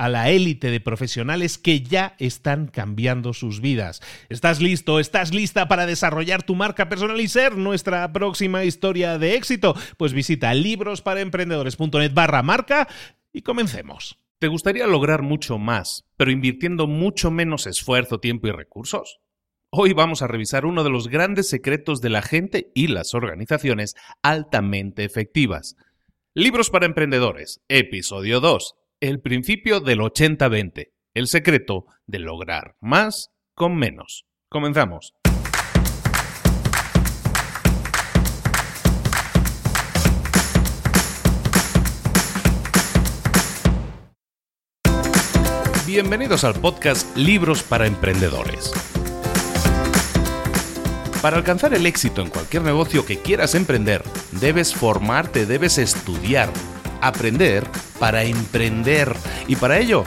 a la élite de profesionales que ya están cambiando sus vidas. ¿Estás listo? ¿Estás lista para desarrollar tu marca personal y ser nuestra próxima historia de éxito? Pues visita librosparaemprendedores.net barra marca y comencemos. ¿Te gustaría lograr mucho más, pero invirtiendo mucho menos esfuerzo, tiempo y recursos? Hoy vamos a revisar uno de los grandes secretos de la gente y las organizaciones altamente efectivas. Libros para Emprendedores, episodio 2 el principio del 80-20, el secreto de lograr más con menos. Comenzamos. Bienvenidos al podcast Libros para Emprendedores. Para alcanzar el éxito en cualquier negocio que quieras emprender, debes formarte, debes estudiar, aprender para emprender. Y para ello,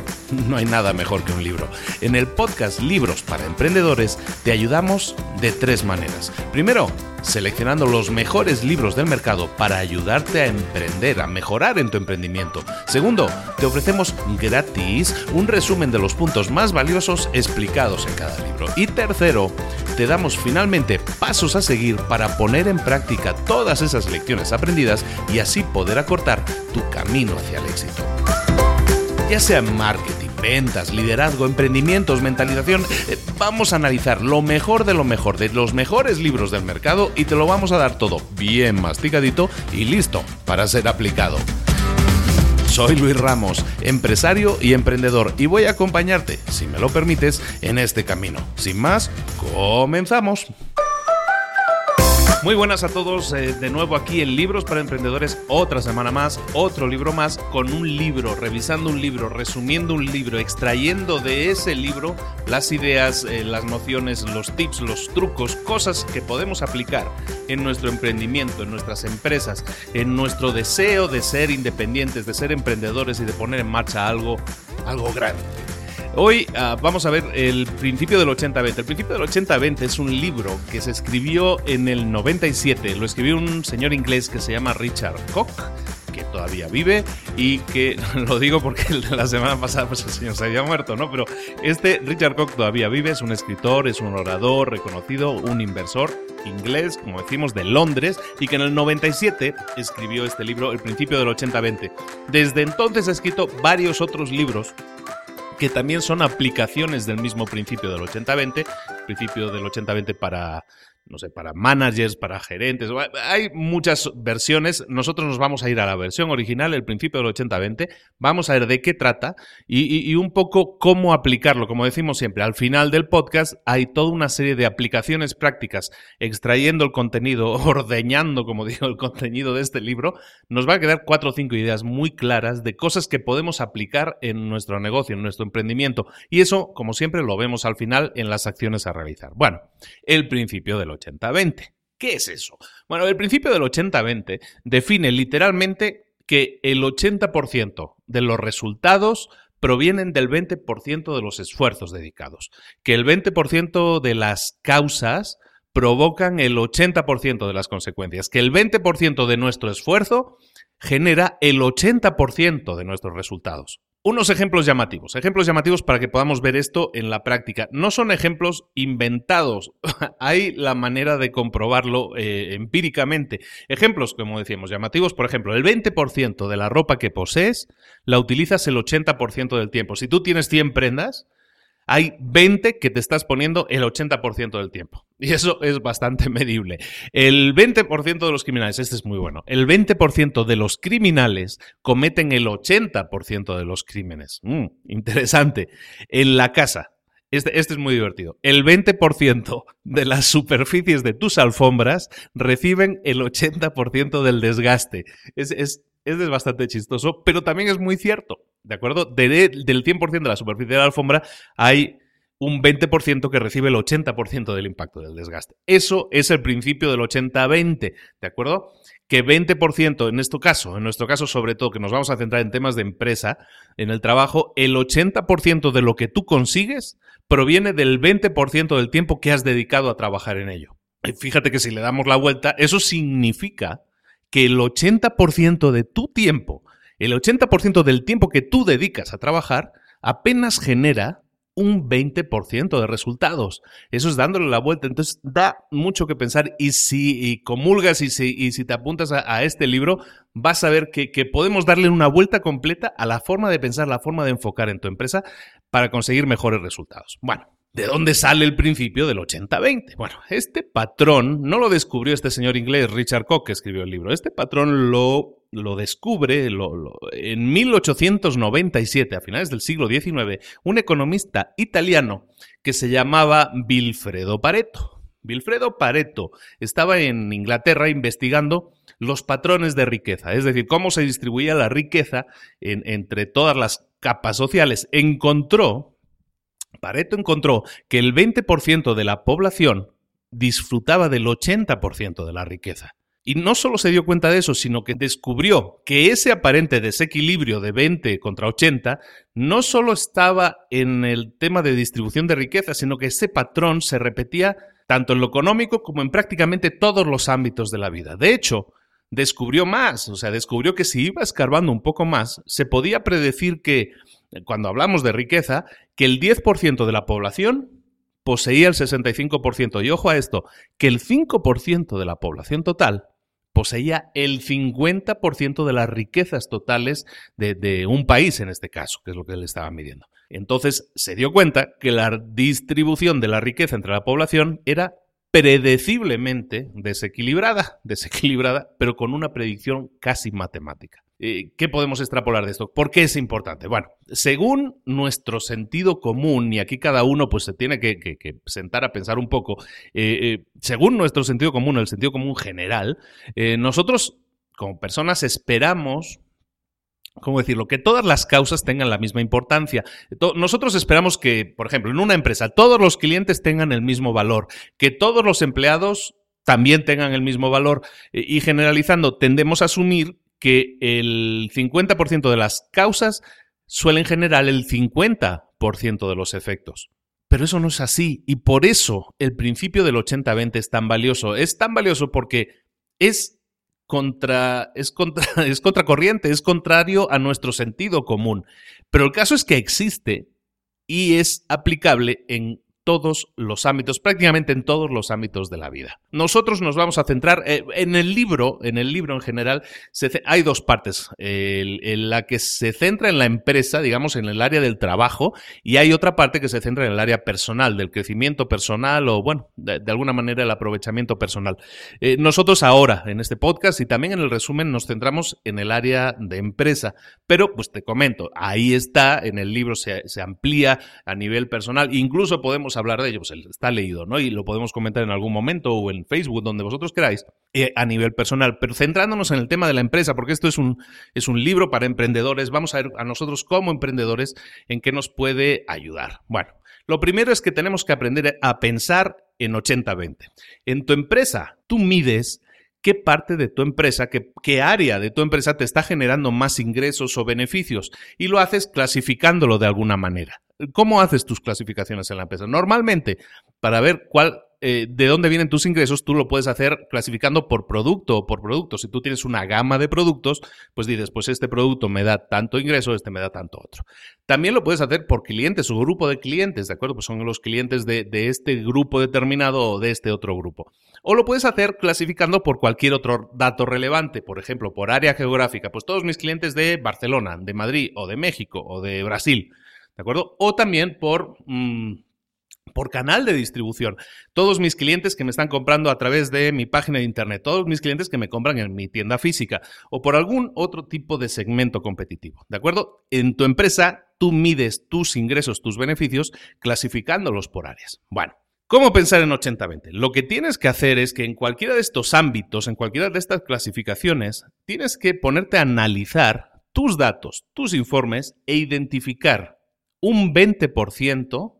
no hay nada mejor que un libro. En el podcast Libros para Emprendedores te ayudamos de tres maneras. Primero, seleccionando los mejores libros del mercado para ayudarte a emprender, a mejorar en tu emprendimiento. Segundo, te ofrecemos gratis un resumen de los puntos más valiosos explicados en cada libro. Y tercero, te damos finalmente pasos a seguir para poner en práctica todas esas lecciones aprendidas y así poder acortar tu camino hacia el éxito. Ya sea marketing, ventas, liderazgo, emprendimientos, mentalización, eh, vamos a analizar lo mejor de lo mejor, de los mejores libros del mercado y te lo vamos a dar todo bien masticadito y listo para ser aplicado. Soy Luis Ramos, empresario y emprendedor, y voy a acompañarte, si me lo permites, en este camino. Sin más, comenzamos. Muy buenas a todos, eh, de nuevo aquí en Libros para Emprendedores, otra semana más, otro libro más, con un libro, revisando un libro, resumiendo un libro, extrayendo de ese libro las ideas, eh, las nociones, los tips, los trucos, cosas que podemos aplicar en nuestro emprendimiento, en nuestras empresas, en nuestro deseo de ser independientes, de ser emprendedores y de poner en marcha algo, algo grande. Hoy ah, vamos a ver el principio del 80-20. El principio del 80-20 es un libro que se escribió en el 97. Lo escribió un señor inglés que se llama Richard Koch que todavía vive y que lo digo porque la semana pasada pues el señor se había muerto, ¿no? Pero este Richard Koch todavía vive, es un escritor, es un orador reconocido, un inversor inglés, como decimos, de Londres, y que en el 97 escribió este libro, El principio del 80-20. Desde entonces ha escrito varios otros libros que también son aplicaciones del mismo principio del 80-20, principio del 80-20 para no sé, para managers, para gerentes. Hay muchas versiones. Nosotros nos vamos a ir a la versión original, el principio del 80-20. Vamos a ver de qué trata y, un poco cómo aplicarlo. Como decimos siempre, al final del podcast hay toda una serie de aplicaciones prácticas, extrayendo el contenido, ordeñando, como digo, el contenido de este libro. Nos va a quedar cuatro o cinco ideas muy claras de cosas que podemos aplicar en nuestro negocio, en nuestro emprendimiento. Y eso, como siempre, lo vemos al final en las acciones a realizar. Bueno, el principio del 80-20. ¿Qué es eso? Bueno, el principio del 80-20 define literalmente que el 80% de los resultados provienen del 20% de los esfuerzos dedicados, que el 20% de las causas provocan el 80% de las consecuencias, que el 20% de nuestro esfuerzo genera el 80% de nuestros resultados. Unos ejemplos llamativos, ejemplos llamativos para que podamos ver esto en la práctica. No son ejemplos inventados, hay la manera de comprobarlo eh, empíricamente. Ejemplos, como decíamos, llamativos, por ejemplo, el 20% de la ropa que posees la utilizas el 80% del tiempo. Si tú tienes 100 prendas, hay 20 que te estás poniendo el 80% del tiempo. Y eso es bastante medible. El 20% de los criminales, este es muy bueno, el 20% de los criminales cometen el 80% de los crímenes. Mm, interesante. En la casa, este, este, es muy divertido. El 20% de las superficies de tus alfombras reciben el 80% del desgaste. Es, es, es bastante chistoso, pero también es muy cierto. ¿De acuerdo? del 100% de la superficie de la alfombra hay un 20% que recibe el 80% del impacto del desgaste. Eso es el principio del 80-20, ¿de acuerdo? Que 20% en este caso, en nuestro caso sobre todo, que nos vamos a centrar en temas de empresa, en el trabajo, el 80% de lo que tú consigues proviene del 20% del tiempo que has dedicado a trabajar en ello. fíjate que si le damos la vuelta, eso significa que el 80% de tu tiempo el 80% del tiempo que tú dedicas a trabajar apenas genera un 20% de resultados. Eso es dándole la vuelta. Entonces da mucho que pensar y si comulgas y si, te apuntas a, este libro, vas a ver que, que, podemos darle una vuelta completa a la forma de pensar, la forma de enfocar en tu empresa para conseguir mejores resultados. Bueno, ¿De dónde sale el principio del 80-20? Bueno, este patrón no lo descubrió este señor inglés Richard Koch, que escribió el libro. Este patrón lo, lo descubre en 1897, a finales del siglo XIX, un economista italiano que se llamaba Vilfredo Pareto. Vilfredo Pareto estaba en Inglaterra investigando los patrones de riqueza, es decir, cómo se distribuía la riqueza entre todas las capas sociales. Encontró Pareto encontró que el 20% de la población disfrutaba del 80% de la riqueza. Y no solo se dio cuenta de eso, sino que descubrió que ese aparente desequilibrio de 20 contra 80 no solo estaba en el tema de distribución de riqueza, sino que ese patrón se repetía tanto en lo económico como en prácticamente todos los ámbitos de la vida. De hecho, descubrió más, o sea, descubrió que si iba escarbando un poco más, se podía predecir que cuando hablamos de riqueza, que el 10% de la población poseía el 65%. Y ojo a esto, que el 5% de la población total poseía el 50% de las riquezas totales de, de, un país en este caso, que es lo que él estaba midiendo. Entonces se dio cuenta que la distribución de la riqueza entre la población era predeciblemente desequilibrada, desequilibrada, pero con una predicción casi matemática. Eh, ¿Qué podemos extrapolar de esto? ¿Por qué es importante? Bueno, según nuestro sentido común, y aquí cada uno pues se tiene que, sentar a pensar un poco, eh, eh, según nuestro sentido común, el sentido común general, nosotros como personas esperamos ¿cómo decirlo? Que todas las causas tengan la misma importancia. Nosotros esperamos que, por ejemplo, en una empresa todos los clientes tengan el mismo valor, que todos los empleados también tengan el mismo valor y generalizando tendemos a asumir que el 50% de las causas suelen generar el 50% de los efectos. Pero eso no es así y por eso el principio del 80-20 es tan valioso. Es tan valioso porque es contra, es contra, es contracorriente, es contrario a nuestro sentido común. Pero el caso es que existe y es aplicable en todos los ámbitos, prácticamente en todos los ámbitos de la vida. Nosotros nos vamos a centrar eh, en el libro, en el libro en general, hay dos partes, en la que se centra en la empresa, digamos, en el área del trabajo, y hay otra parte que se centra en el área personal, del crecimiento personal o, bueno, de, alguna manera el aprovechamiento personal. Eh, nosotros ahora, en este podcast y también en el resumen, nos centramos en el área de empresa, pero pues te comento, ahí está, en el libro se, se amplía a nivel personal, incluso podemos hablar de ello, pues está leído, ¿no? Y lo podemos comentar en algún momento o en Facebook, donde vosotros queráis, eh, a nivel personal. Pero centrándonos en el tema de la empresa, porque esto es un, es un libro para emprendedores, vamos a ver a nosotros como emprendedores en qué nos puede ayudar. Bueno, lo primero es que tenemos que aprender a pensar en 80-20. En tu empresa, tú mides qué parte de tu empresa, qué, área de tu empresa te está generando más ingresos o beneficios y lo haces clasificándolo de alguna manera. ¿Cómo haces tus clasificaciones en la empresa? Normalmente, para ver cuál eh, de dónde vienen tus ingresos, tú lo puedes hacer clasificando por producto o por producto. Si tú tienes una gama de productos, pues dices, pues este producto me da tanto ingreso, este me da tanto otro. También lo puedes hacer por clientes o grupo de clientes, ¿de acuerdo? Pues son los clientes de, este grupo determinado o de este otro grupo. O lo puedes hacer clasificando por cualquier otro dato relevante, por ejemplo, por área geográfica. Pues todos mis clientes de Barcelona, de Madrid o de México o de Brasil. ¿De acuerdo? O también por, mm, por canal de distribución. Todos mis clientes que me están comprando a través de mi página de internet, todos mis clientes que me compran en mi tienda física o por algún otro tipo de segmento competitivo. ¿De acuerdo? En tu empresa tú mides tus ingresos, tus beneficios, clasificándolos por áreas. Bueno. ¿Cómo pensar en 80-20? Lo que tienes que hacer es que en cualquiera de estos ámbitos, en cualquiera de estas clasificaciones, tienes que ponerte a analizar tus datos, tus informes e identificar un 20%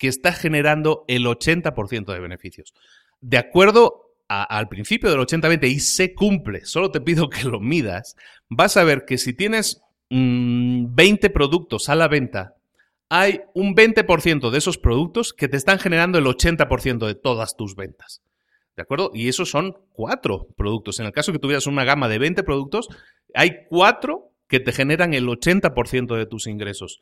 que está generando el 80% de beneficios. De acuerdo al principio del 80-20 y se cumple, solo te pido que lo midas, vas a ver que si tienes 20 mm, productos a la venta, hay un 20% de esos productos que te están generando el 80% de todas tus ventas. ¿De acuerdo? Y esos son cuatro productos. En el caso que tuvieras una gama de 20 productos, hay cuatro que te generan el 80% de tus ingresos.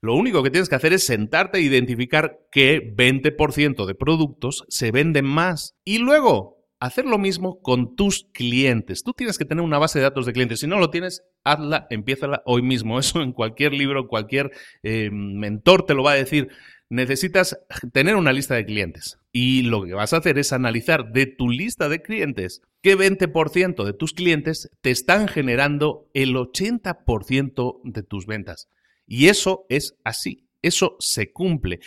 Lo único que tienes que hacer es sentarte e identificar qué 20% de productos se venden más y luego hacer lo mismo con tus clientes. Tú tienes que tener una base de datos de clientes. Si no lo tienes, hazla, empiézala hoy mismo. Eso en cualquier libro, cualquier eh, mentor te lo va a decir. Necesitas tener una lista de clientes. Y lo que vas a hacer es analizar de tu lista de clientes qué 20% de tus clientes te están generando el 80% de tus ventas. Y eso es así. Eso se cumple.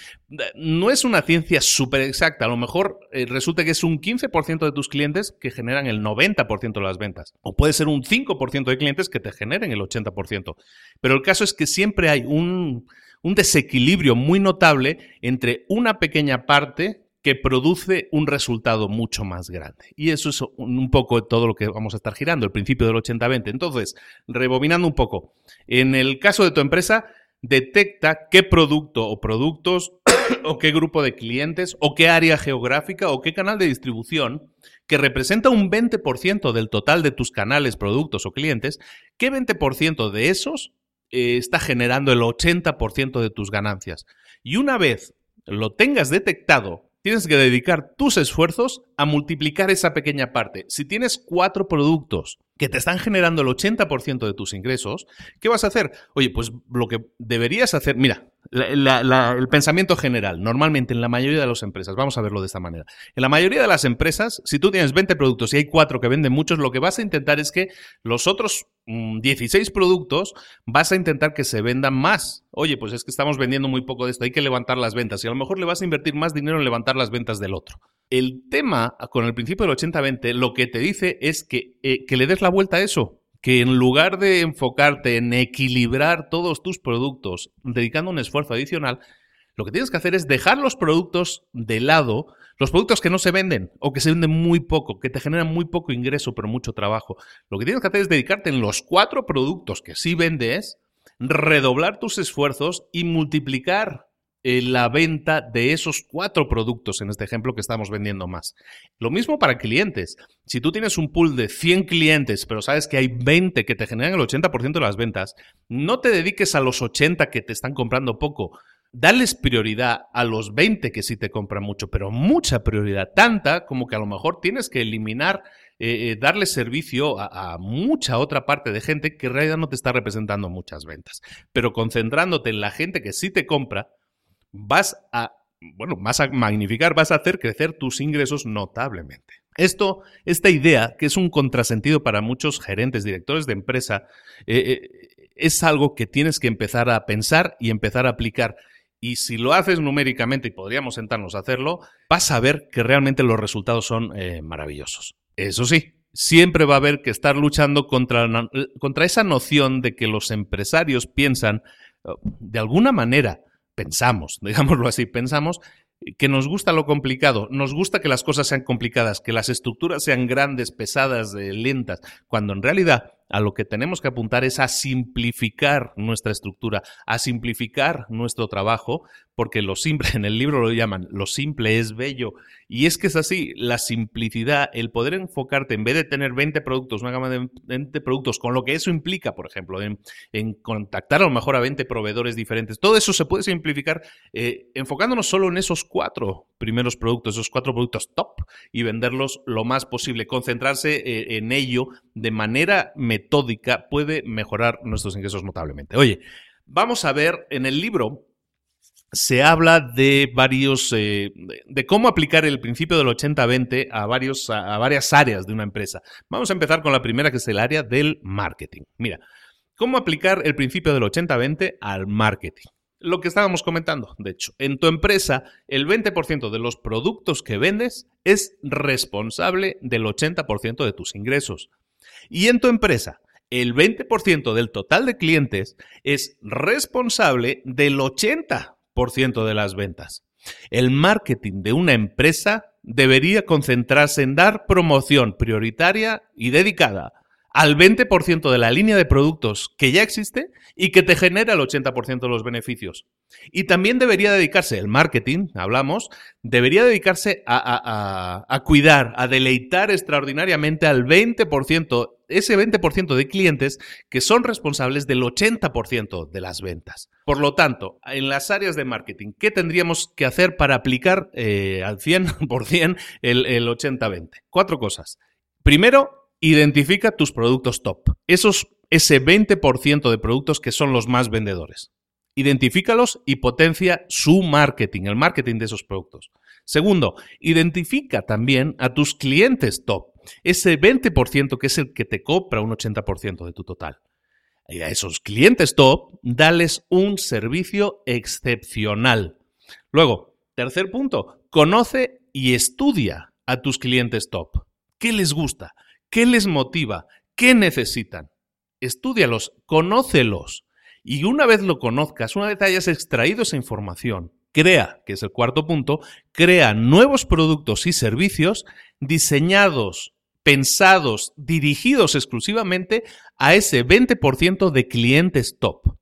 No es una ciencia súper exacta. A lo mejor eh, resulta que es un 15% de tus clientes que generan el 90% de las ventas. O puede ser un 5% de clientes que te generen el 80%. Pero el caso es que siempre hay un desequilibrio muy notable entre una pequeña parte que produce un resultado mucho más grande. Y eso es un poco todo lo que vamos a estar girando, el principio del 80-20. Entonces, rebobinando un poco, en el caso de tu empresa, detecta qué producto o productos o qué grupo de clientes o qué área geográfica o qué canal de distribución que representa un 20% del total de tus canales, productos o clientes, qué 20% de esos eh, está generando el 80% de tus ganancias. Y una vez lo tengas detectado, tienes que dedicar tus esfuerzos a multiplicar esa pequeña parte. Si tienes cuatro productos que te están generando el 80% de tus ingresos, ¿qué vas a hacer? Oye, pues lo que deberías hacer, mira, el pensamiento general, normalmente en la mayoría de las empresas, vamos a verlo de esta manera, en la mayoría de las empresas, si tú tienes 20 productos y hay cuatro que venden muchos, lo que vas a intentar es que los otros 16 mm, productos vas a intentar que se vendan más. Oye, pues es que estamos vendiendo muy poco de esto, hay que levantar las ventas y a lo mejor le vas a invertir más dinero en levantar las ventas del otro. El tema con el principio del 80-20 lo que te dice es que, eh, que le des la vuelta a eso que en lugar de enfocarte en equilibrar todos tus productos dedicando un esfuerzo adicional, lo que tienes que hacer es dejar los productos de lado, los productos que no se venden o que se venden muy poco, que te generan muy poco ingreso pero mucho trabajo. Lo que tienes que hacer es dedicarte en los cuatro productos que sí vendes, redoblar tus esfuerzos y multiplicar eh, la venta de esos cuatro productos, en este ejemplo que estamos vendiendo más. Lo mismo para clientes. Si tú tienes un pool de 100 clientes, pero sabes que hay 20 que te generan el 80% de las ventas, no te dediques a los 80 que te están comprando poco. Dales prioridad a los 20 que sí te compran mucho, pero mucha prioridad, tanta como que a lo mejor tienes que eliminar eh, eh, darle servicio a, a, mucha otra parte de gente que en realidad no te está representando muchas ventas. Pero concentrándote en la gente que sí te compra, vas a, bueno, vas a magnificar, vas a hacer crecer tus ingresos notablemente. Esto, esta idea, que es un contrasentido para muchos gerentes, directores de empresa, eh, eh, es algo que tienes que empezar a pensar y empezar a aplicar. Y si lo haces numéricamente, y podríamos sentarnos a hacerlo, vas a ver que realmente los resultados son eh, maravillosos. Eso sí, siempre va a haber que estar luchando contra, contra esa noción de que los empresarios piensan, de alguna manera, pensamos, digámoslo así, pensamos que nos gusta lo complicado, nos gusta que las cosas sean complicadas, que las estructuras sean grandes, pesadas, eh, lentas, cuando en realidad a lo que tenemos que apuntar es a simplificar nuestra estructura, a simplificar nuestro trabajo, porque lo simple, en el libro lo llaman, lo simple es bello. Y es que es así, la simplicidad, el poder enfocarte, en vez de tener 20 productos, una gama de 20 productos, con lo que eso implica, por ejemplo, en, contactar a lo mejor a 20 proveedores diferentes, todo eso se puede simplificar eh, enfocándonos solo en esos cuatro primeros productos, esos cuatro productos top, y venderlos lo más posible, concentrarse eh, en ello de manera metódica puede mejorar nuestros ingresos notablemente. Oye, vamos a ver en el libro se habla de varios, eh, de cómo aplicar el principio del 80-20 a, a, varias áreas de una empresa. Vamos a empezar con la primera, que es el área del marketing. Mira, ¿cómo aplicar el principio del 80-20 al marketing? Lo que estábamos comentando, de hecho, en tu empresa, el 20% de los productos que vendes es responsable del 80% de tus ingresos. Y en tu empresa, el 20% del total de clientes es responsable del 80% de las ventas. El marketing de una empresa debería concentrarse en dar promoción prioritaria y dedicada al 20% de la línea de productos que ya existe y que te genera el 80% de los beneficios. Y también debería dedicarse, el marketing, hablamos, debería dedicarse a, a, cuidar, a deleitar extraordinariamente al 20%, ese 20% de clientes que son responsables del 80% de las ventas. Por lo tanto, en las áreas de marketing, ¿qué tendríamos que hacer para aplicar eh, al 100% el, el 80-20? Cuatro cosas. Primero, Identifica tus productos top. Esos, ese 20% de productos que son los más vendedores. Identifícalos y potencia su marketing, el marketing de esos productos. Segundo, identifica también a tus clientes top. Ese 20% que es el que te compra un 80% de tu total. Y a esos clientes top, dales un servicio excepcional. Luego, tercer punto, conoce y estudia a tus clientes top. ¿Qué les gusta? ¿Qué les motiva? ¿Qué necesitan? Estúdialos, conócelos. Y una vez lo conozcas, una vez hayas extraído esa información, crea, que es el cuarto punto, crea nuevos productos y servicios diseñados, pensados, dirigidos exclusivamente a ese 20% de clientes top.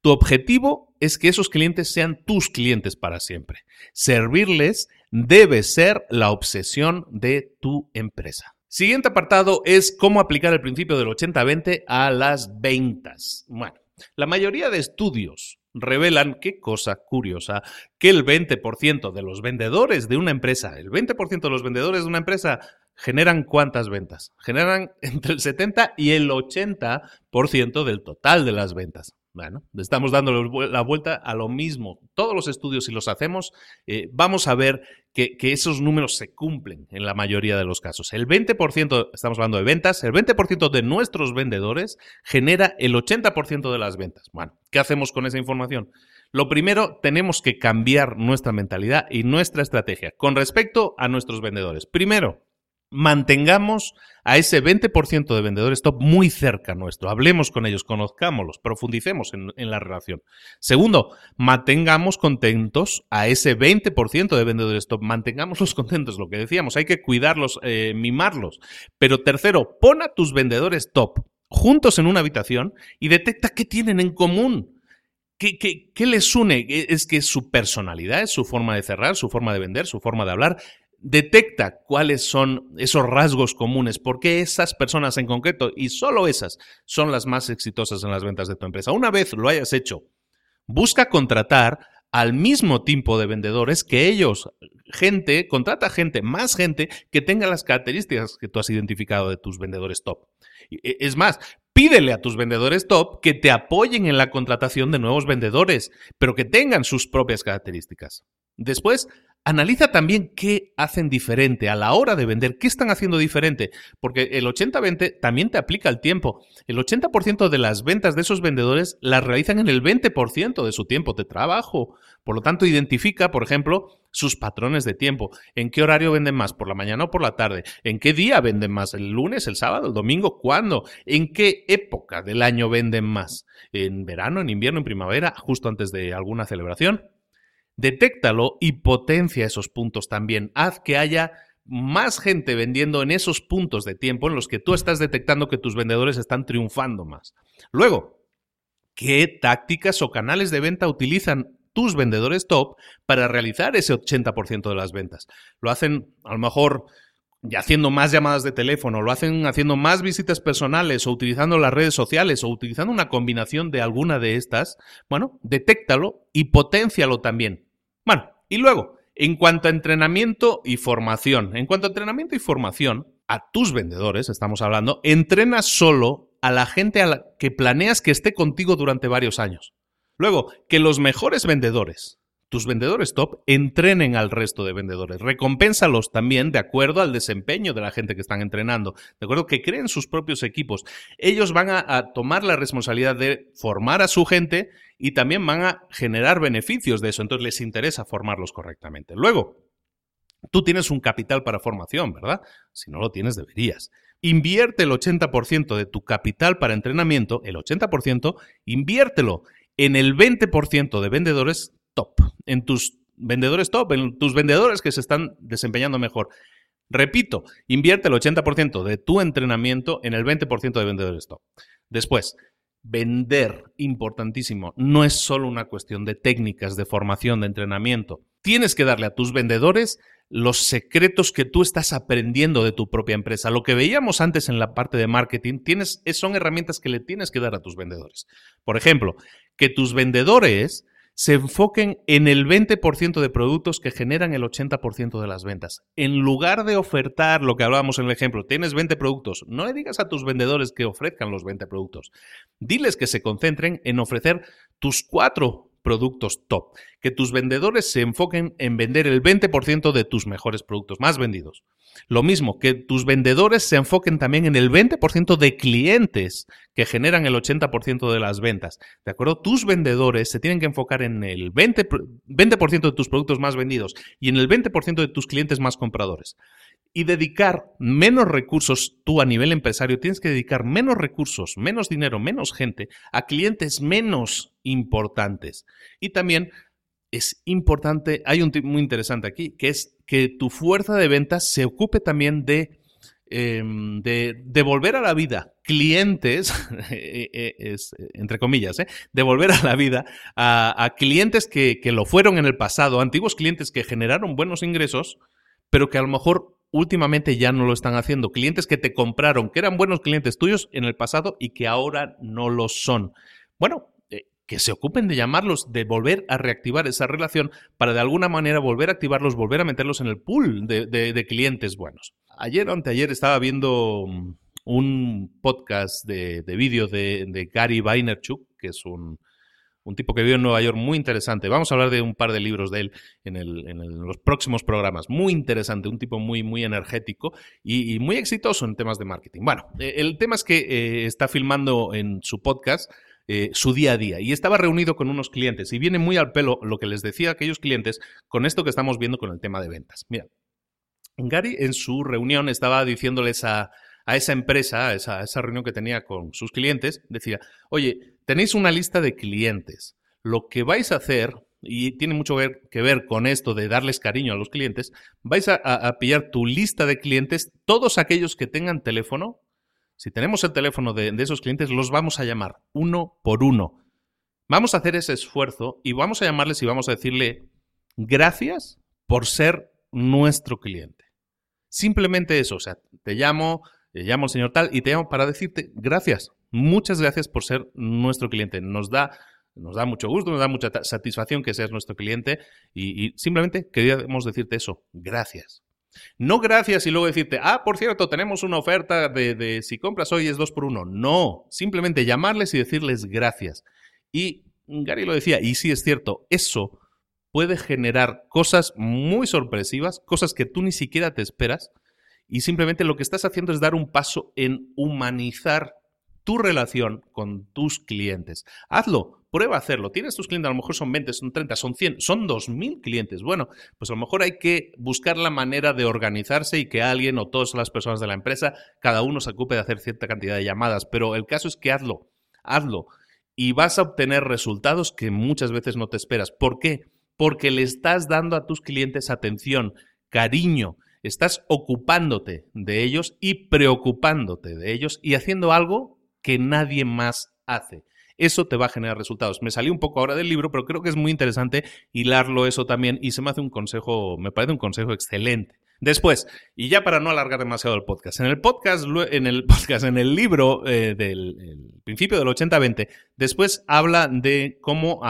Tu objetivo es que esos clientes sean tus clientes para siempre. Servirles debe ser la obsesión de tu empresa. Siguiente apartado es cómo aplicar el principio del 80-20 a las ventas. Bueno, la mayoría de estudios revelan, qué cosa curiosa, que el 20% de los vendedores de una empresa, el 20% de los vendedores de una empresa generan cuántas ventas? Generan entre el 70 y el 80% del total de las ventas. Bueno, estamos dando la vuelta a lo mismo. Todos los estudios, si los hacemos, eh, vamos a ver que, esos números se cumplen en la mayoría de los casos. El 20%, estamos hablando de ventas, el 20% de nuestros vendedores genera el 80% de las ventas. Bueno, ¿qué hacemos con esa información? Lo primero, tenemos que cambiar nuestra mentalidad y nuestra estrategia con respecto a nuestros vendedores. Primero, mantengamos a ese 20% de vendedores top muy cerca nuestro. Hablemos con ellos, conozcámoslos, profundicemos en, la relación. Segundo, mantengamos contentos a ese 20% de vendedores top. Mantengámoslos contentos, lo que decíamos, hay que cuidarlos, eh, mimarlos. Pero tercero, pon a tus vendedores top juntos en una habitación y detecta qué tienen en común. ¿Qué, qué, les une? Es que su personalidad, es su forma de cerrar, su forma de vender, su forma de hablar, detecta cuáles son esos rasgos comunes, por qué esas personas en concreto, y solo esas, son las más exitosas en las ventas de tu empresa. Una vez lo hayas hecho, busca contratar al mismo tipo de vendedores que ellos, gente, contrata gente, más gente que tenga las características que tú has identificado de tus vendedores top. E, es más, pídele a tus vendedores top que te apoyen en la contratación de nuevos vendedores, pero que tengan sus propias características. Después, Analiza también qué hacen diferente a la hora de vender, qué están haciendo diferente, porque el 80-20 también te aplica el tiempo. El 80% de las ventas de esos vendedores las realizan en el 20% de su tiempo de trabajo. Por lo tanto, identifica, por ejemplo, sus patrones de tiempo. ¿En qué horario venden más? ¿Por la mañana o por la tarde? ¿En qué día venden más? ¿El lunes, el sábado, el domingo? ¿Cuándo? ¿En qué época del año venden más? ¿En verano, en invierno, en primavera? ¿Justo antes de alguna celebración? Detéctalo y potencia esos puntos también. Haz que haya más gente vendiendo en esos puntos de tiempo en los que tú estás detectando que tus vendedores están triunfando más. Luego, ¿qué tácticas o canales de venta utilizan tus vendedores top para realizar ese 80% de las ventas? Lo hacen a lo mejor ya haciendo más llamadas de teléfono, lo hacen haciendo más visitas personales o utilizando las redes sociales o utilizando una combinación de alguna de estas, bueno, detéctalo y potencialo también. Bueno, y luego, en cuanto a entrenamiento y formación, en cuanto a entrenamiento y formación, a tus vendedores, estamos hablando, entrena solo a la gente a la que planeas que esté contigo durante varios años. Luego, que los mejores vendedores, tus vendedores top entrenen al resto de vendedores. Recompénsalos también de acuerdo al desempeño de la gente que están entrenando, de acuerdo que creen sus propios equipos. Ellos van a, a, tomar la responsabilidad de formar a su gente y también van a generar beneficios de eso. Entonces les interesa formarlos correctamente. Luego, tú tienes un capital para formación, ¿verdad? Si no lo tienes, deberías. Invierte el 80% de tu capital para entrenamiento, el 80%, inviértelo en el 20% de vendedores top, en tus vendedores top, en tus vendedores que se están desempeñando mejor. Repito, invierte el 80% de tu entrenamiento en el 20% de vendedores top. Después, vender, importantísimo, no es solo una cuestión de técnicas, de formación, de entrenamiento. Tienes que darle a tus vendedores los secretos que tú estás aprendiendo de tu propia empresa. Lo que veíamos antes en la parte de marketing, tienes, son herramientas que le tienes que dar a tus vendedores. Por ejemplo, que tus vendedores se enfoquen en el 20% de productos que generan el 80% de las ventas. En lugar de ofertar lo que hablábamos en el ejemplo, tienes 20 productos, no le digas a tus vendedores que ofrezcan los 20 productos. Diles que se concentren en ofrecer tus cuatro productos top. Que tus vendedores se enfoquen en vender el 20% de tus mejores productos, más vendidos. Lo mismo, que tus vendedores se enfoquen también en el 20% de clientes que generan el 80% de las ventas. ¿De acuerdo? Tus vendedores se tienen que enfocar en el 20%, 20 de tus productos más vendidos y en el 20% de tus clientes más compradores y dedicar menos recursos, tú a nivel empresario tienes que dedicar menos recursos, menos dinero, menos gente a clientes menos importantes. Y también es importante, hay un tip muy interesante aquí, que es que tu fuerza de ventas se ocupe también de, eh, de devolver a la vida clientes, eh, eh, es, entre comillas, ¿eh? devolver a la vida a, a clientes que, que lo fueron en el pasado, antiguos clientes que generaron buenos ingresos, pero que a lo mejor últimamente ya no lo están haciendo. Clientes que te compraron, que eran buenos clientes tuyos en el pasado y que ahora no lo son. Bueno, eh, que se ocupen de llamarlos, de volver a reactivar esa relación para de alguna manera volver a activarlos, volver a meterlos en el pool de, clientes buenos. Ayer o anteayer estaba viendo mm, un podcast de, de vídeo de, de Gary Vaynerchuk, que es un, un tipo que vive en Nueva York muy interesante. Vamos a hablar de un par de libros de él en, los próximos programas. Muy interesante, un tipo muy, muy energético y, muy exitoso en temas de marketing. Bueno, eh, el tema es que eh, está filmando en su podcast. Eh, su día a día y estaba reunido con unos clientes y viene muy al pelo lo que les decía a aquellos clientes con esto que estamos viendo con el tema de ventas. Mira, Gary en su reunión estaba diciéndoles a, esa empresa, a esa, a esa reunión que tenía con sus clientes, decía, oye, tenéis una lista de clientes. Lo que vais a hacer, y tiene mucho que ver con esto de darles cariño a los clientes, vais a, pillar tu lista de clientes, todos aquellos que tengan teléfono. Si tenemos el teléfono de, de esos clientes, los vamos a llamar uno por uno. Vamos a hacer ese esfuerzo y vamos a llamarles y vamos a decirle gracias por ser nuestro cliente. Simplemente eso, o sea, te llamo, te llamo al señor tal y te llamo para decirte gracias, muchas gracias por ser nuestro cliente. Nos da, nos da mucho gusto, nos da mucha satisfacción que seas nuestro cliente y, simplemente queríamos decirte eso, gracias. No gracias y luego decirte, ah, por cierto, tenemos una oferta de, de si compras hoy es dos por uno. No, simplemente llamarles y decirles gracias. Y Gary lo decía, y sí es cierto, eso puede generar cosas muy sorpresivas, cosas que tú ni siquiera te esperas, y simplemente lo que estás haciendo es dar un paso en humanizar tu relación con tus clientes. Hazlo, prueba a hacerlo. Tienes tus clientes, a lo mejor son 20, son 30, son 100, son 2.000 clientes. Bueno, pues a lo mejor hay que buscar la manera de organizarse y que alguien o todas las personas de la empresa, cada uno se ocupe de hacer cierta cantidad de llamadas. Pero el caso es que hazlo, hazlo. Y vas a obtener resultados que muchas veces no te esperas. ¿Por qué? porque le estás dando a tus clientes atención, cariño, estás ocupándote de ellos y preocupándote de ellos y haciendo algo que nadie más hace. Eso te va a generar resultados. Me salí un poco ahora del libro, pero creo que es muy interesante hilarlo eso también y se me hace un consejo, me parece un consejo excelente. Después, y ya para no alargar demasiado el podcast, en el podcast, en el podcast, en el libro eh, del principio del 80-20, después habla de cómo,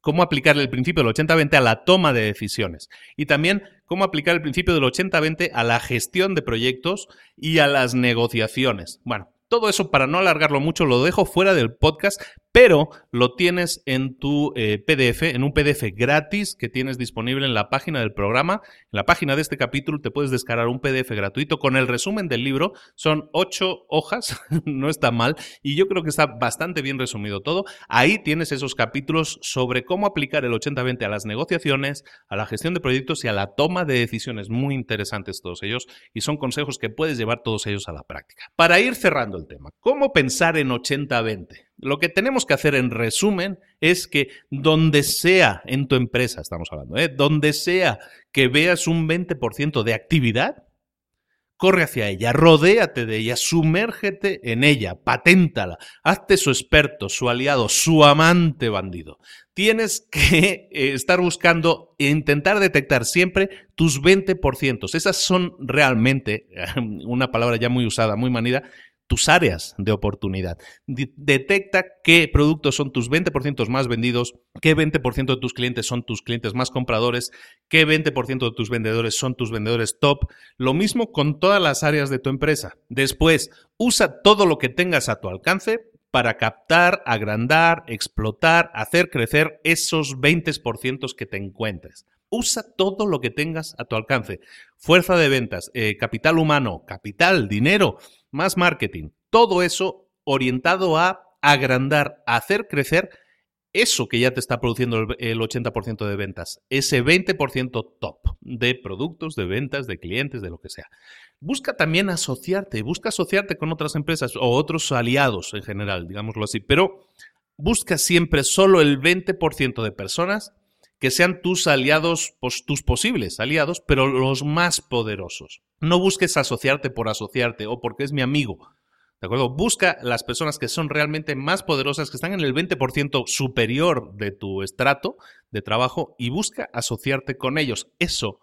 cómo aplicar el principio del 80-20 a la toma de decisiones y también cómo aplicar el principio del 80-20 a la gestión de proyectos y a las negociaciones. Bueno, todo eso, para no alargarlo mucho, lo dejo fuera del podcast, pero lo tienes en tu eh, PDF, en un PDF gratis que tienes disponible en la página del programa. En la página de este capítulo te puedes descargar un PDF gratuito con el resumen del libro. Son ocho hojas, no está mal, y yo creo que está bastante bien resumido todo. Ahí tienes esos capítulos sobre cómo aplicar el 80-20 a las negociaciones, a la gestión de proyectos y a la toma de decisiones. Muy interesantes todos ellos, y son consejos que puedes llevar todos ellos a la práctica. Para ir cerrando el tema, ¿cómo pensar en 80-20? Lo que tenemos que hacer en resumen es que donde sea en tu empresa, estamos hablando, ¿eh? donde sea que veas un 20% de actividad, corre hacia ella, rodéate de ella, sumérgete en ella, paténtala, hazte su experto, su aliado, su amante bandido. Tienes que eh, estar buscando e intentar detectar siempre tus 20%. Esas son realmente, una palabra ya muy usada, muy manida, tus áreas de oportunidad. detecta qué productos son tus 20% más vendidos, qué 20% de tus clientes son tus clientes más compradores, qué 20% de tus vendedores son tus vendedores top. Lo mismo con todas las áreas de tu empresa. Después, usa todo lo que tengas a tu alcance para captar, agrandar, explotar, hacer crecer esos 20% que te encuentres. Usa todo lo que tengas a tu alcance. Fuerza de ventas, eh, capital humano, capital, dinero, más marketing. Todo eso orientado a agrandar, a hacer crecer eso que ya te está produciendo el 80% de ventas, ese 20% top de productos, de ventas, de clientes, de lo que sea. Busca también asociarte, busca asociarte con otras empresas o otros aliados en general, digámoslo así, pero busca siempre solo el 20% de personas que sean tus aliados, tus posibles aliados, pero los más poderosos. No busques asociarte por asociarte o porque es mi amigo. ¿De acuerdo? Busca las personas que son realmente más poderosas, que están en el 20% superior de tu estrato de trabajo y busca asociarte con ellos. Eso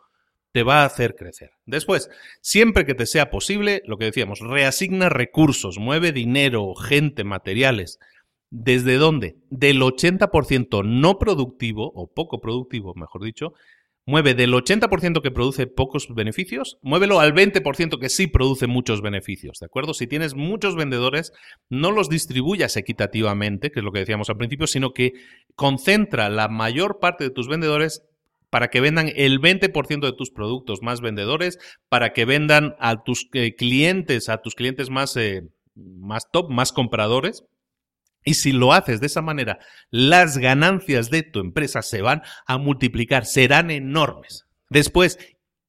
te va a hacer crecer. Después, siempre que te sea posible, lo que decíamos, reasigna recursos, mueve dinero, gente, materiales ¿Desde dónde? Del 80% no productivo, o poco productivo, mejor dicho, mueve del 80% que produce pocos beneficios, muévelo al 20% que sí produce muchos beneficios, ¿de acuerdo? Si tienes muchos vendedores, no los distribuyas equitativamente, que es lo que decíamos al principio, sino que concentra la mayor parte de tus vendedores para que vendan el 20% de tus productos más vendedores, para que vendan a tus eh, clientes, a tus clientes más, eh, más top, más compradores, y si lo haces de esa manera, las ganancias de tu empresa se van a multiplicar, serán enormes. Después,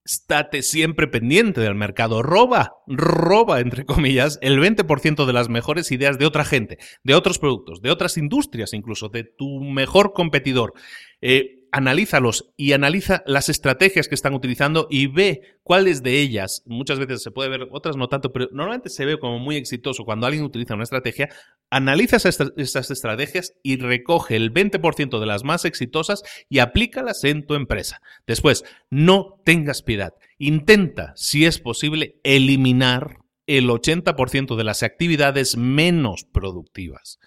estate siempre pendiente del mercado. Roba, roba, entre comillas, el 20% de las mejores ideas de otra gente, de otros productos, de otras industrias incluso, de tu mejor competidor. Eh, analízalos y analiza las estrategias que están utilizando y ve cuáles de ellas, muchas veces se puede ver, otras no tanto, pero normalmente se ve como muy exitoso cuando alguien utiliza una estrategia, analiza esas estrategias y recoge el 20% de las más exitosas y aplícalas en tu empresa. Después, no tengas piedad. Intenta, si es posible, eliminar el 80% de las actividades menos productivas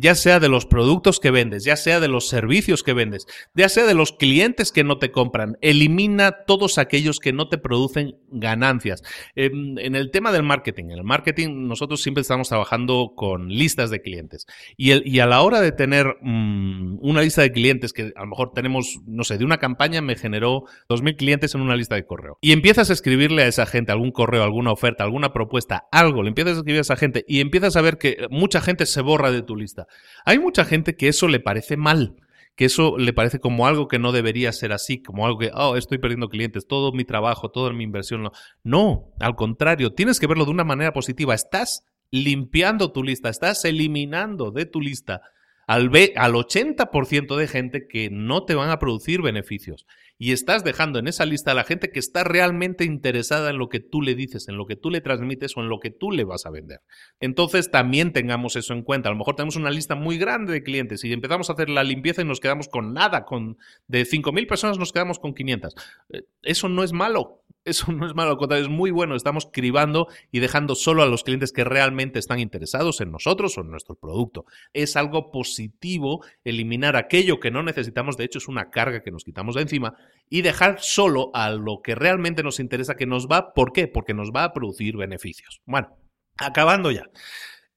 ya sea de los productos que vendes, ya sea de los servicios que vendes, ya sea de los clientes que no te compran. Elimina todos aquellos que no te producen ganancias. En, el tema del marketing, en el marketing nosotros siempre estamos trabajando con listas de clientes y, a la hora de tener mm, una lista de clientes que a lo mejor tenemos, no sé, de una campaña me generó 2.000 clientes en una lista de correo y empiezas a escribirle a esa gente algún correo, alguna oferta, alguna propuesta, algo, le empiezas a escribir a esa gente y empiezas a ver que mucha gente se borra de tu lista. Hay mucha gente que eso le parece mal, que eso le parece como algo que no debería ser así, como algo que, oh, estoy perdiendo clientes, todo mi trabajo, toda mi inversión. No, no al contrario, tienes que verlo de una manera positiva. Estás limpiando tu lista, estás eliminando de tu lista al, al 80% de gente que no te van a producir beneficios. Y estás dejando en esa lista a la gente que está realmente interesada en lo que tú le dices, en lo que tú le transmites o en lo que tú le vas a vender. Entonces también tengamos eso en cuenta. A lo mejor tenemos una lista muy grande de clientes y empezamos a hacer la limpieza y nos quedamos con nada. Con, de 5.000 personas nos quedamos con 500. Eh, eso no es malo. Eso no es malo, al contrario, es muy bueno. Estamos cribando y dejando solo a los clientes que realmente están interesados en nosotros o en nuestro producto. Es algo positivo eliminar aquello que no necesitamos, de hecho es una carga que nos quitamos de encima, y dejar solo a lo que realmente nos interesa que nos va, ¿por qué? Porque nos va a producir beneficios. Bueno, acabando ya.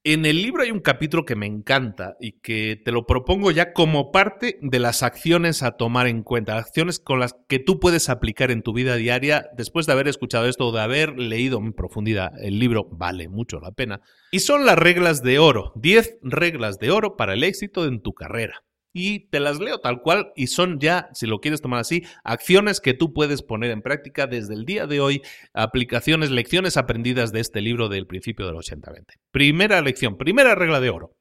En el libro hay un capítulo que me encanta y que te lo propongo ya como parte de las acciones a tomar en cuenta, acciones con las que tú puedes aplicar en tu vida diaria después de haber escuchado esto o de haber leído en profundidad el libro, vale mucho la pena. Y son las reglas de oro, 10 reglas de oro para el éxito en tu carrera y te las leo tal cual y son ya, si lo quieres tomar así, acciones que tú puedes poner en práctica desde el día de hoy, aplicaciones, lecciones aprendidas de este libro del principio del 80-20. Primera lección, primera regla de oro.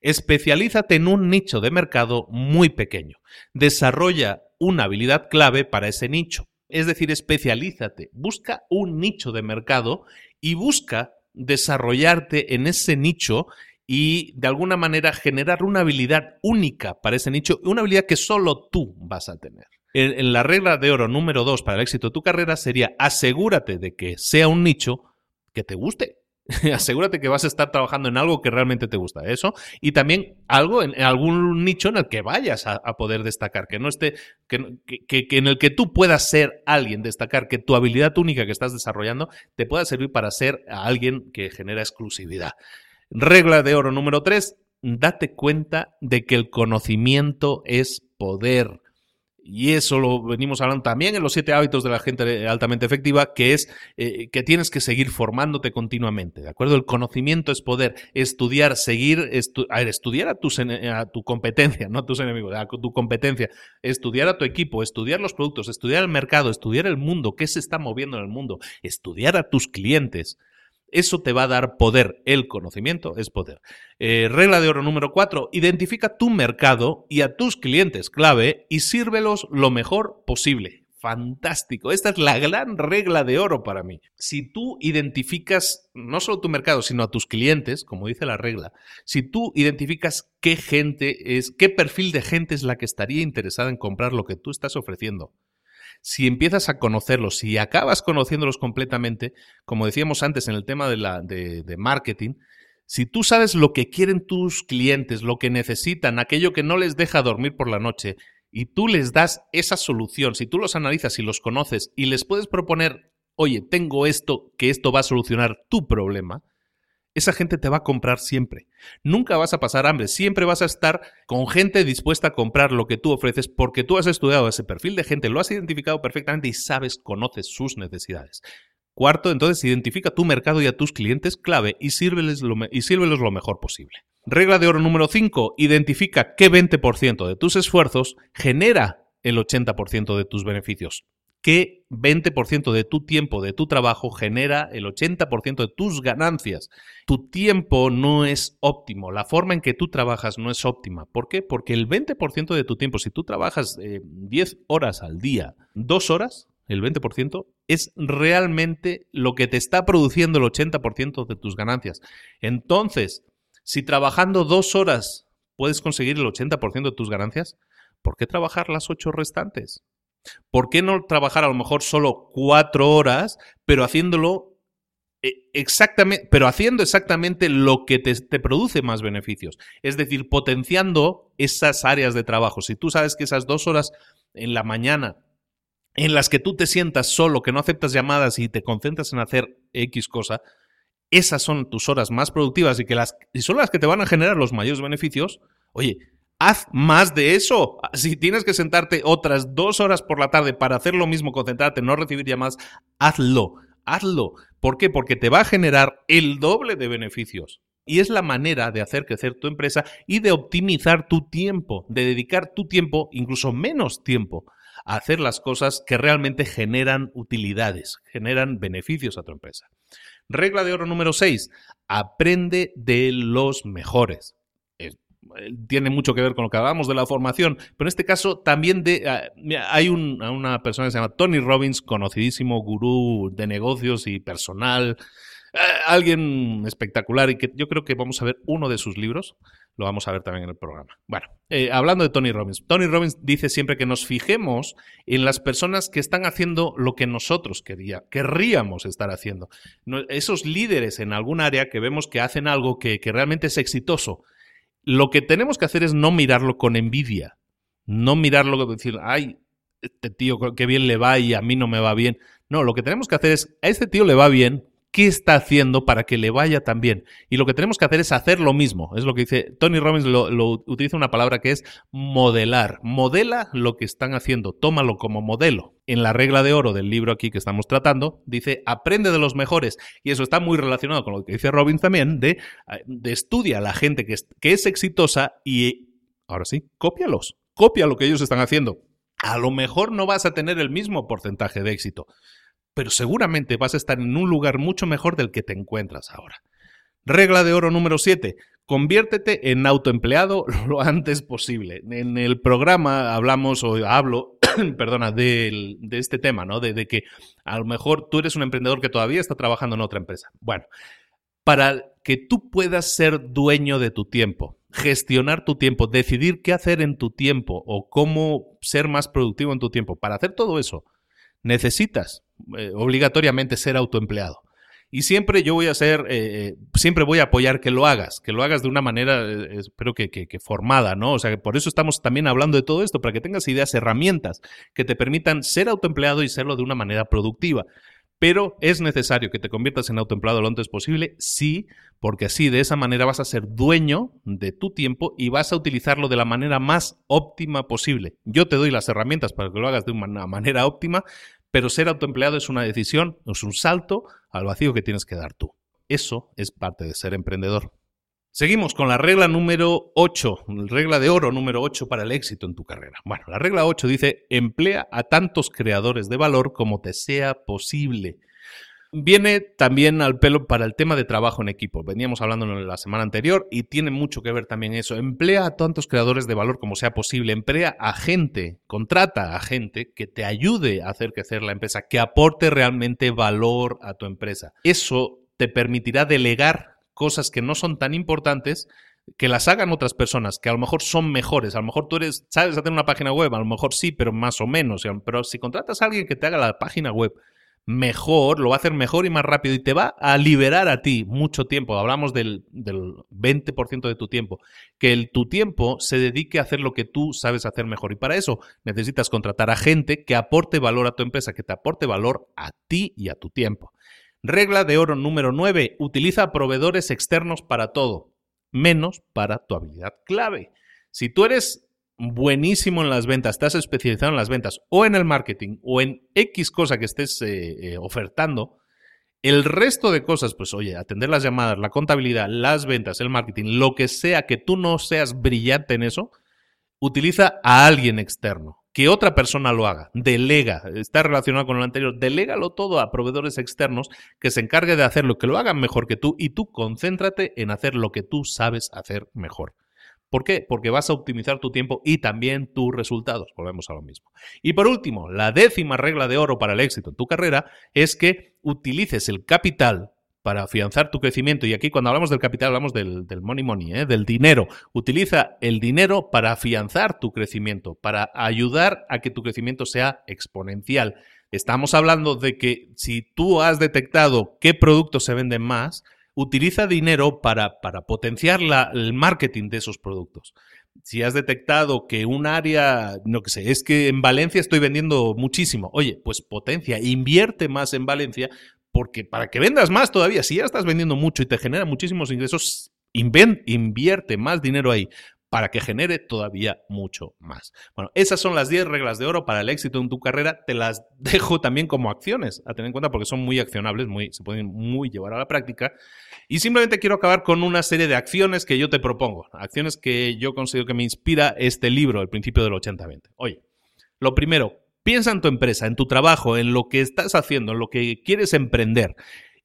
Especialízate en un nicho de mercado muy pequeño. Desarrolla una habilidad clave para ese nicho. Es decir, especialízate, busca un nicho de mercado y busca desarrollarte en ese nicho y de alguna manera generar una habilidad única para ese nicho, una habilidad que solo tú vas a tener. En, la regla de oro número dos para el éxito de tu carrera sería asegúrate de que sea un nicho que te guste. asegúrate que vas a estar trabajando en algo que realmente te gusta, eso, y también algo en, algún nicho en el que vayas a, poder destacar, que no esté, que, que, en el que tú puedas ser alguien, destacar, que tu habilidad única que estás desarrollando te pueda servir para ser alguien que genera exclusividad. Regla de oro número 3, date cuenta de que el conocimiento es poder. Y eso lo venimos hablando también en los siete hábitos de la gente altamente efectiva, que es eh, que tienes que seguir formándote continuamente, ¿de acuerdo? El conocimiento es poder, estudiar, seguir, a estudiar a, tus, a tu competencia, no a tus enemigos, a tu competencia, estudiar a tu equipo, estudiar los productos, estudiar el mercado, estudiar el mundo, qué se está moviendo en el mundo, estudiar a tus clientes, eso te va a dar poder. El conocimiento es poder. Eh, regla de oro número cuatro. Identifica tu mercado y a tus clientes clave y sírvelos lo mejor posible. Fantástico. Esta es la gran regla de oro para mí. Si tú identificas no solo tu mercado, sino a tus clientes, como dice la regla, si tú identificas qué gente es, qué perfil de gente es la que estaría interesada en comprar lo que tú estás ofreciendo, si empiezas a conocerlos, si acabas conociéndolos completamente, como decíamos antes en el tema de, la, de, de marketing, si tú sabes lo que quieren tus clientes, lo que necesitan, aquello que no les deja dormir por la noche, y tú les das esa solución, si tú los analizas y los conoces y les puedes proponer, oye, tengo esto, que esto va a solucionar tu problema, esa gente te va a comprar siempre. Nunca vas a pasar hambre, siempre vas a estar con gente dispuesta a comprar lo que tú ofreces porque tú has estudiado ese perfil de gente, lo has identificado perfectamente y sabes, conoces sus necesidades. Cuarto, entonces identifica tu mercado y a tus clientes clave y y sírvelos lo mejor posible. Regla de oro número 5, identifica qué 20% de tus esfuerzos genera el 80% de tus beneficios qué 20% de tu tiempo, de tu trabajo, genera el 80% de tus ganancias. Tu tiempo no es óptimo, la forma en que tú trabajas no es óptima. ¿Por qué? Porque el 20% de tu tiempo, si tú trabajas 10 eh, horas al día, 2 horas, el 20%, es realmente lo que te está produciendo el 80% de tus ganancias. Entonces, si trabajando 2 horas puedes conseguir el 80% de tus ganancias, ¿por qué trabajar las 8 restantes? ¿Por qué no trabajar a lo mejor solo cuatro horas, pero haciéndolo eh, exactamente, pero haciendo exactamente lo que te, produce más beneficios? Es decir, potenciando esas áreas de trabajo. Si tú sabes que esas dos horas en la mañana en las que tú te sientas solo, que no aceptas llamadas y te concentras en hacer X cosa, esas son tus horas más productivas y que las y son las que te van a generar los mayores beneficios. Oye, haz más de eso. Si tienes que sentarte otras dos horas por la tarde para hacer lo mismo, concentrarte, no recibir llamadas, hazlo, hazlo. ¿Por qué? Porque te va a generar el doble de beneficios. Y es la manera de hacer crecer tu empresa y de optimizar tu tiempo, de dedicar tu tiempo, incluso menos tiempo, a hacer las cosas que realmente generan utilidades, generan beneficios a tu empresa. Regla de oro número 6. Aprende de los mejores tiene mucho que ver con lo que hablábamos de la formación, pero en este caso también de, ah, hay una persona que se llama Tony Robbins, conocidísimo gurú de negocios y personal, eh, alguien espectacular y que yo creo que vamos a ver uno de sus libros, lo vamos a ver también en el programa. Bueno, eh, hablando de Tony Robbins, Tony Robbins dice siempre que nos fijemos en las personas que están haciendo lo que nosotros quería, querríamos estar haciendo. esos líderes en algún área que vemos que hacen algo que realmente es exitoso lo que tenemos que hacer es no mirarlo con envidia, no mirarlo decir, ay, este tío qué bien le va y a mí no me va bien. No, lo que tenemos que hacer es, a este tío le va bien, qué está haciendo para que le vaya tan bien. Y lo que tenemos que hacer es hacer lo mismo. Es lo que dice Tony Robbins, lo, utiliza una palabra que es modelar. Modela lo que están haciendo, tómalo como modelo. En la regla de oro del libro aquí que estamos tratando, dice, aprende de los mejores. Y eso está muy relacionado con lo que dice Robbins también, de, de estudia a la gente que es, que es exitosa y, ahora sí, cópialos. Copia lo que ellos están haciendo. A lo mejor no vas a tener el mismo porcentaje de éxito, pero seguramente vas a estar en un lugar mucho mejor del que te encuentras ahora. Regla de oro número 7. Conviértete en autoempleado lo antes posible. En el programa hablamos o hablo, perdona, de, este tema, ¿no? De, de que a lo mejor tú eres un emprendedor que todavía está trabajando en otra empresa. Bueno, para que tú puedas ser dueño de tu tiempo, gestionar tu tiempo, decidir qué hacer en tu tiempo o cómo ser más productivo en tu tiempo, para hacer todo eso, necesitas eh, obligatoriamente ser autoempleado. Y siempre yo voy a ser, eh, eh, siempre voy a apoyar que lo hagas, que lo hagas de una manera, espero que, que, formada, ¿no? O sea, que por eso estamos también hablando de todo esto, para que tengas ideas, herramientas que te permitan ser autoempleado y serlo de una manera productiva. Pero es necesario que te conviertas en autoempleado lo antes posible, sí, porque así de esa manera vas a ser dueño de tu tiempo y vas a utilizarlo de la manera más óptima posible. Yo te doy las herramientas para que lo hagas de una manera óptima, pero ser autoempleado es una decisión, es un salto al vacío que tienes que dar tú. Eso es parte de ser emprendedor. Seguimos con la regla número 8, regla de oro número 8 para el éxito en tu carrera. Bueno, la regla 8 dice, emplea a tantos creadores de valor como te sea posible. Viene también al pelo para el tema de trabajo en equipo. Veníamos hablando en la semana anterior y tiene mucho que ver también eso. Emplea a tantos creadores de valor como sea posible. Emplea a gente, contrata a gente que te ayude a hacer crecer la empresa, que aporte realmente valor a tu empresa. Eso te permitirá delegar cosas que no son tan importantes que las hagan otras personas, que a lo mejor son mejores. A lo mejor tú eres, sabes hacer una página web, a lo mejor sí, pero más o menos. Pero si contratas a alguien que te haga la página web mejor, lo va a hacer mejor y más rápido y te va a liberar a ti mucho tiempo. Hablamos del, del 20% de tu tiempo. Que el, tu tiempo se dedique a hacer lo que tú sabes hacer mejor. Y para eso necesitas contratar a gente que aporte valor a tu empresa, que te aporte valor a ti y a tu tiempo. Regla de oro número 9. Utiliza proveedores externos para todo, menos para tu habilidad clave. Si tú eres buenísimo en las ventas, estás especializado en las ventas o en el marketing o en X cosa que estés eh, eh, ofertando, el resto de cosas, pues oye, atender las llamadas, la contabilidad, las ventas, el marketing, lo que sea que tú no seas brillante en eso, utiliza a alguien externo, que otra persona lo haga, delega, está relacionado con lo anterior, delégalo todo a proveedores externos que se encargue de hacerlo, que lo hagan mejor que tú y tú concéntrate en hacer lo que tú sabes hacer mejor. ¿Por qué? Porque vas a optimizar tu tiempo y también tus resultados. Volvemos a lo mismo. Y por último, la décima regla de oro para el éxito en tu carrera es que utilices el capital para afianzar tu crecimiento. Y aquí cuando hablamos del capital hablamos del, money money, ¿eh? del dinero. Utiliza el dinero para afianzar tu crecimiento, para ayudar a que tu crecimiento sea exponencial. Estamos hablando de que si tú has detectado qué productos se venden más, utiliza dinero para, para potenciar el marketing de esos productos. Si has detectado que un área, no que sé, es que en Valencia estoy vendiendo muchísimo, oye, pues potencia, invierte más en Valencia, porque para que vendas más todavía, si ya estás vendiendo mucho y te genera muchísimos ingresos, invierte más dinero ahí para que genere todavía mucho más. Bueno, esas son las 10 reglas de oro para el éxito en tu carrera. Te las dejo también como acciones a tener en cuenta porque son muy accionables, muy, se pueden muy llevar a la práctica. Y simplemente quiero acabar con una serie de acciones que yo te propongo, acciones que yo considero que me inspira este libro, El principio del 80-20. Oye, lo primero, piensa en tu empresa, en tu trabajo, en lo que estás haciendo, en lo que quieres emprender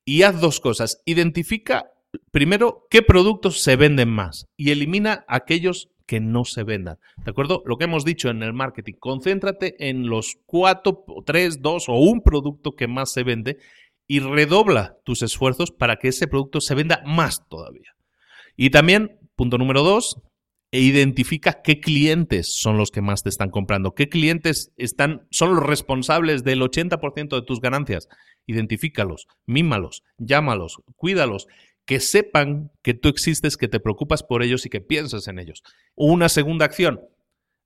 y haz dos cosas. Identifica primero qué productos se venden más y elimina aquellos que no se vendan. ¿De acuerdo? Lo que hemos dicho en el marketing, concéntrate en los cuatro, tres, dos o un producto que más se vende y redobla tus esfuerzos para que ese producto se venda más todavía. Y también, punto número dos, e identifica qué clientes son los que más te están comprando, qué clientes están, son los responsables del 80% de tus ganancias. Identifícalos, mímalos, llámalos, cuídalos que sepan que tú existes, que te preocupas por ellos y que piensas en ellos. Una segunda acción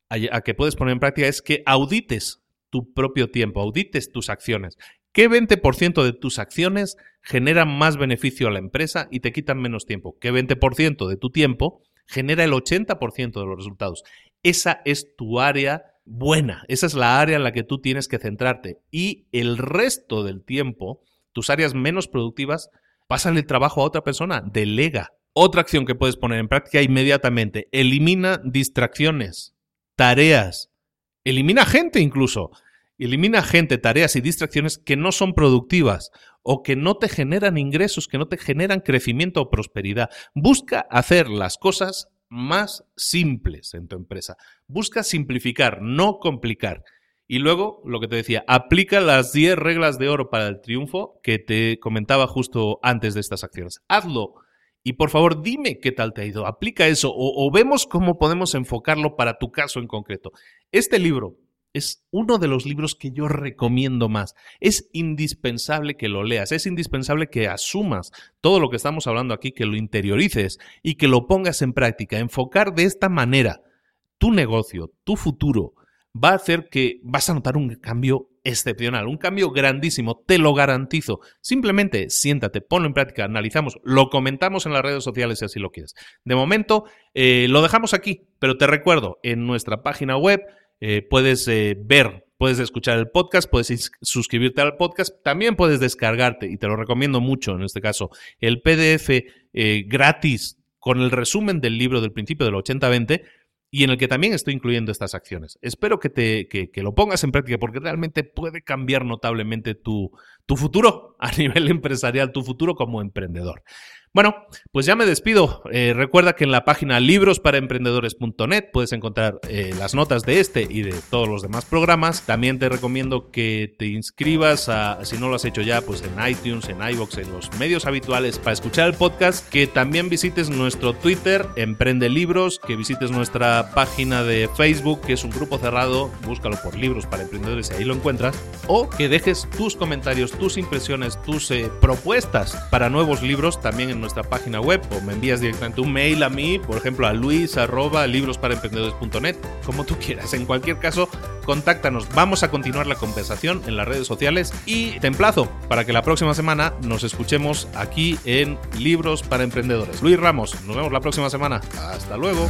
a que puedes poner en práctica es que audites tu propio tiempo, audites tus acciones. ¿Qué 20% de tus acciones generan más beneficio a la empresa y te quitan menos tiempo? ¿Qué 20% de tu tiempo genera el 80% de los resultados? Esa es tu área buena, esa es la área en la que tú tienes que centrarte. Y el resto del tiempo, tus áreas menos productivas, Pásale el trabajo a otra persona, delega. Otra acción que puedes poner en práctica inmediatamente, elimina distracciones, tareas, elimina gente incluso. Elimina gente, tareas y distracciones que no son productivas o que no te generan ingresos, que no te generan crecimiento o prosperidad. Busca hacer las cosas más simples en tu empresa. Busca simplificar, no complicar. Y luego, lo que te decía, aplica las 10 reglas de oro para el triunfo que te comentaba justo antes de estas acciones. Hazlo. Y por favor, dime qué tal te ha ido. Aplica eso o, o vemos cómo podemos enfocarlo para tu caso en concreto. Este libro es uno de los libros que yo recomiendo más. Es indispensable que lo leas, es indispensable que asumas todo lo que estamos hablando aquí, que lo interiorices y que lo pongas en práctica. Enfocar de esta manera tu negocio, tu futuro, va a hacer que vas a notar un cambio excepcional, un cambio grandísimo, te lo garantizo. Simplemente siéntate, ponlo en práctica, analizamos, lo comentamos en las redes sociales si así lo quieres. De momento, eh, lo dejamos aquí, pero te recuerdo, en nuestra página web eh, puedes eh, ver, puedes escuchar el podcast, puedes suscribirte al podcast, también puedes descargarte, y te lo recomiendo mucho en este caso, el PDF gratis con el resumen del libro del principio del 80-20 y en el que también estoy incluyendo estas acciones. Espero que, te, que, lo pongas en práctica porque realmente puede cambiar notablemente tu, tu futuro a nivel empresarial, tu futuro como emprendedor. Bueno, pues ya me despido. Eh, recuerda que en la página librosparaemprendedores.net puedes encontrar eh, las notas de este y de todos los demás programas. También te recomiendo que te inscribas, a, si no lo has hecho ya, pues en iTunes, en iBox, en los medios habituales para escuchar el podcast. Que también visites nuestro Twitter, Emprende Libros, que visites nuestra página de Facebook, que es un grupo cerrado. Búscalo por Libros para Emprendedores y ahí lo encuentras. O que dejes tus comentarios, tus impresiones, tus eh, propuestas para nuevos libros también en nuestra página web o me envías directamente un mail a mí, por ejemplo, a luis librosparaemprendedores.net, como tú quieras. En cualquier caso, contáctanos. Vamos a continuar la conversación en las redes sociales y te emplazo para que la próxima semana nos escuchemos aquí en Libros para Emprendedores. Luis Ramos, nos vemos la próxima semana. Hasta luego.